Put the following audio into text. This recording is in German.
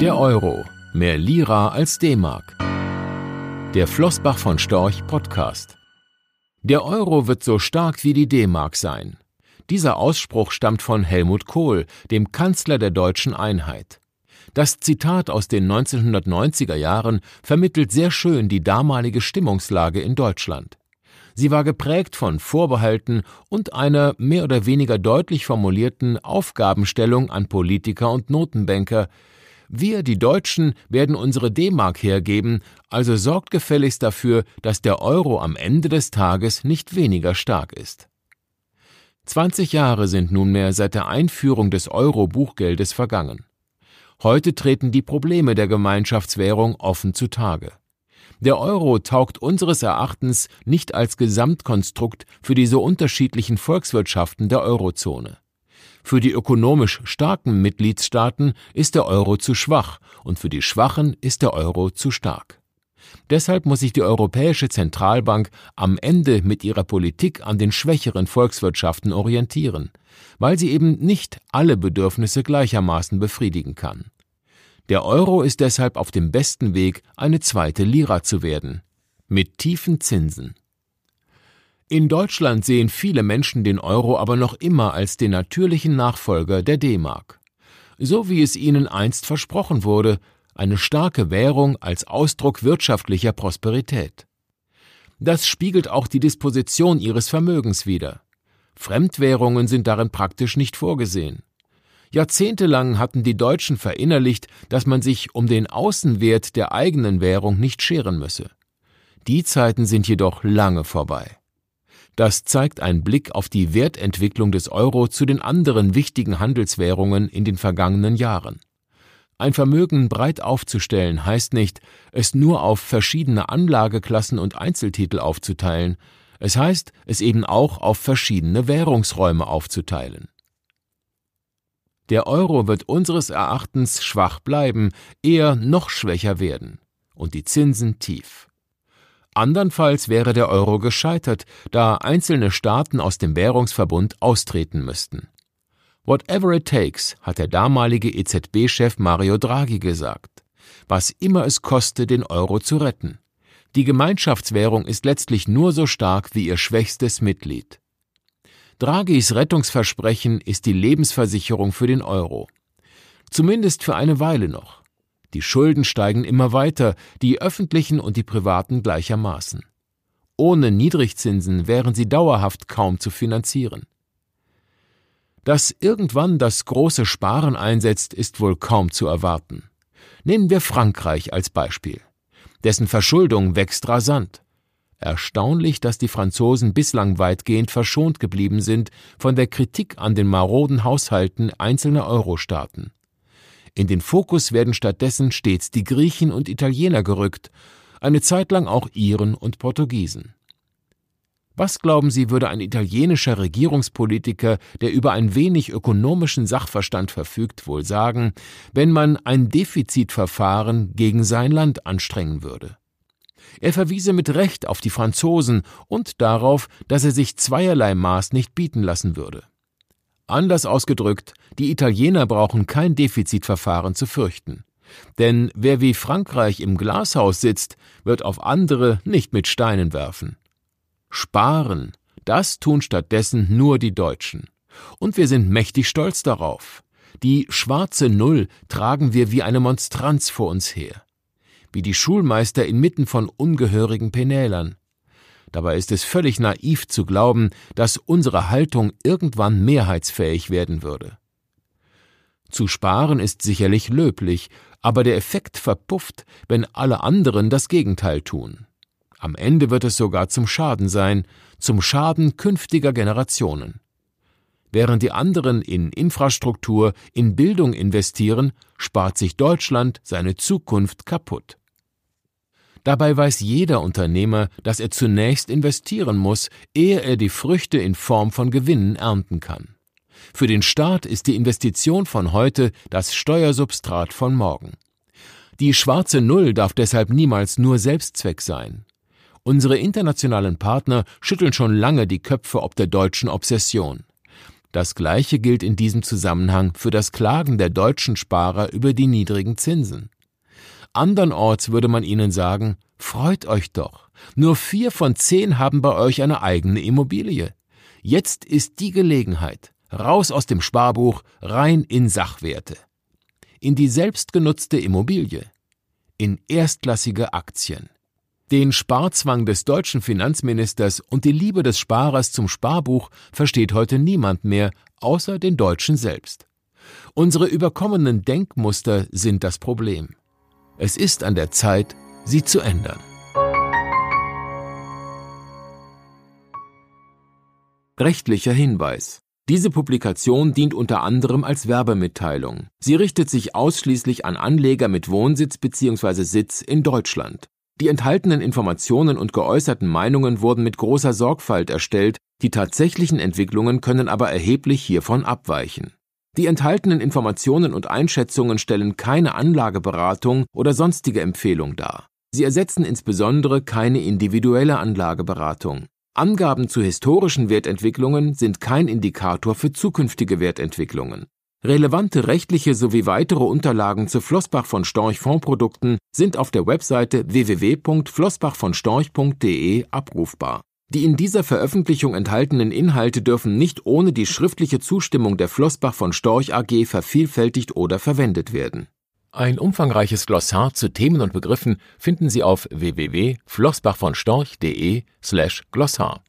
Der Euro. Mehr Lira als D-Mark. Der Flossbach von Storch Podcast. Der Euro wird so stark wie die D-Mark sein. Dieser Ausspruch stammt von Helmut Kohl, dem Kanzler der deutschen Einheit. Das Zitat aus den 1990er Jahren vermittelt sehr schön die damalige Stimmungslage in Deutschland. Sie war geprägt von Vorbehalten und einer mehr oder weniger deutlich formulierten Aufgabenstellung an Politiker und Notenbanker, wir, die Deutschen, werden unsere D-Mark hergeben, also sorgt gefälligst dafür, dass der Euro am Ende des Tages nicht weniger stark ist. 20 Jahre sind nunmehr seit der Einführung des Euro-Buchgeldes vergangen. Heute treten die Probleme der Gemeinschaftswährung offen zutage. Der Euro taugt unseres Erachtens nicht als Gesamtkonstrukt für die so unterschiedlichen Volkswirtschaften der Eurozone. Für die ökonomisch starken Mitgliedstaaten ist der Euro zu schwach und für die schwachen ist der Euro zu stark. Deshalb muss sich die Europäische Zentralbank am Ende mit ihrer Politik an den schwächeren Volkswirtschaften orientieren, weil sie eben nicht alle Bedürfnisse gleichermaßen befriedigen kann. Der Euro ist deshalb auf dem besten Weg, eine zweite Lira zu werden, mit tiefen Zinsen. In Deutschland sehen viele Menschen den Euro aber noch immer als den natürlichen Nachfolger der D-Mark. So wie es ihnen einst versprochen wurde, eine starke Währung als Ausdruck wirtschaftlicher Prosperität. Das spiegelt auch die Disposition ihres Vermögens wider. Fremdwährungen sind darin praktisch nicht vorgesehen. Jahrzehntelang hatten die Deutschen verinnerlicht, dass man sich um den Außenwert der eigenen Währung nicht scheren müsse. Die Zeiten sind jedoch lange vorbei. Das zeigt ein Blick auf die Wertentwicklung des Euro zu den anderen wichtigen Handelswährungen in den vergangenen Jahren. Ein Vermögen breit aufzustellen heißt nicht, es nur auf verschiedene Anlageklassen und Einzeltitel aufzuteilen, es heißt, es eben auch auf verschiedene Währungsräume aufzuteilen. Der Euro wird unseres Erachtens schwach bleiben, eher noch schwächer werden, und die Zinsen tief. Andernfalls wäre der Euro gescheitert, da einzelne Staaten aus dem Währungsverbund austreten müssten. Whatever it takes, hat der damalige EZB-Chef Mario Draghi gesagt. Was immer es koste, den Euro zu retten. Die Gemeinschaftswährung ist letztlich nur so stark wie ihr schwächstes Mitglied. Draghis Rettungsversprechen ist die Lebensversicherung für den Euro. Zumindest für eine Weile noch. Die Schulden steigen immer weiter, die öffentlichen und die privaten gleichermaßen. Ohne Niedrigzinsen wären sie dauerhaft kaum zu finanzieren. Dass irgendwann das große Sparen einsetzt, ist wohl kaum zu erwarten. Nehmen wir Frankreich als Beispiel. Dessen Verschuldung wächst rasant. Erstaunlich, dass die Franzosen bislang weitgehend verschont geblieben sind von der Kritik an den maroden Haushalten einzelner Euro-Staaten. In den Fokus werden stattdessen stets die Griechen und Italiener gerückt, eine Zeit lang auch Iren und Portugiesen. Was glauben Sie, würde ein italienischer Regierungspolitiker, der über ein wenig ökonomischen Sachverstand verfügt, wohl sagen, wenn man ein Defizitverfahren gegen sein Land anstrengen würde? Er verwiese mit Recht auf die Franzosen und darauf, dass er sich zweierlei Maß nicht bieten lassen würde. Anders ausgedrückt, die Italiener brauchen kein Defizitverfahren zu fürchten. Denn wer wie Frankreich im Glashaus sitzt, wird auf andere nicht mit Steinen werfen. Sparen, das tun stattdessen nur die Deutschen. Und wir sind mächtig stolz darauf. Die schwarze Null tragen wir wie eine Monstranz vor uns her. Wie die Schulmeister inmitten von ungehörigen Penälern. Dabei ist es völlig naiv zu glauben, dass unsere Haltung irgendwann mehrheitsfähig werden würde. Zu sparen ist sicherlich löblich, aber der Effekt verpufft, wenn alle anderen das Gegenteil tun. Am Ende wird es sogar zum Schaden sein, zum Schaden künftiger Generationen. Während die anderen in Infrastruktur, in Bildung investieren, spart sich Deutschland seine Zukunft kaputt. Dabei weiß jeder Unternehmer, dass er zunächst investieren muss, ehe er die Früchte in Form von Gewinnen ernten kann. Für den Staat ist die Investition von heute das Steuersubstrat von morgen. Die schwarze Null darf deshalb niemals nur Selbstzweck sein. Unsere internationalen Partner schütteln schon lange die Köpfe ob der deutschen Obsession. Das gleiche gilt in diesem Zusammenhang für das Klagen der deutschen Sparer über die niedrigen Zinsen. Andernorts würde man ihnen sagen, freut euch doch, nur vier von zehn haben bei euch eine eigene Immobilie. Jetzt ist die Gelegenheit, raus aus dem Sparbuch, rein in Sachwerte. In die selbstgenutzte Immobilie, in erstklassige Aktien. Den Sparzwang des deutschen Finanzministers und die Liebe des Sparers zum Sparbuch versteht heute niemand mehr, außer den Deutschen selbst. Unsere überkommenen Denkmuster sind das Problem. Es ist an der Zeit, sie zu ändern. Rechtlicher Hinweis. Diese Publikation dient unter anderem als Werbemitteilung. Sie richtet sich ausschließlich an Anleger mit Wohnsitz bzw. Sitz in Deutschland. Die enthaltenen Informationen und geäußerten Meinungen wurden mit großer Sorgfalt erstellt, die tatsächlichen Entwicklungen können aber erheblich hiervon abweichen. Die enthaltenen Informationen und Einschätzungen stellen keine Anlageberatung oder sonstige Empfehlung dar. Sie ersetzen insbesondere keine individuelle Anlageberatung. Angaben zu historischen Wertentwicklungen sind kein Indikator für zukünftige Wertentwicklungen. Relevante rechtliche sowie weitere Unterlagen zu Flossbach von Storch Fondsprodukten sind auf der Webseite www.flossbachvonstorch.de abrufbar. Die in dieser Veröffentlichung enthaltenen Inhalte dürfen nicht ohne die schriftliche Zustimmung der Flossbach von Storch AG vervielfältigt oder verwendet werden. Ein umfangreiches Glossar zu Themen und Begriffen finden Sie auf www.flossbachvonstorch.de slash Glossar.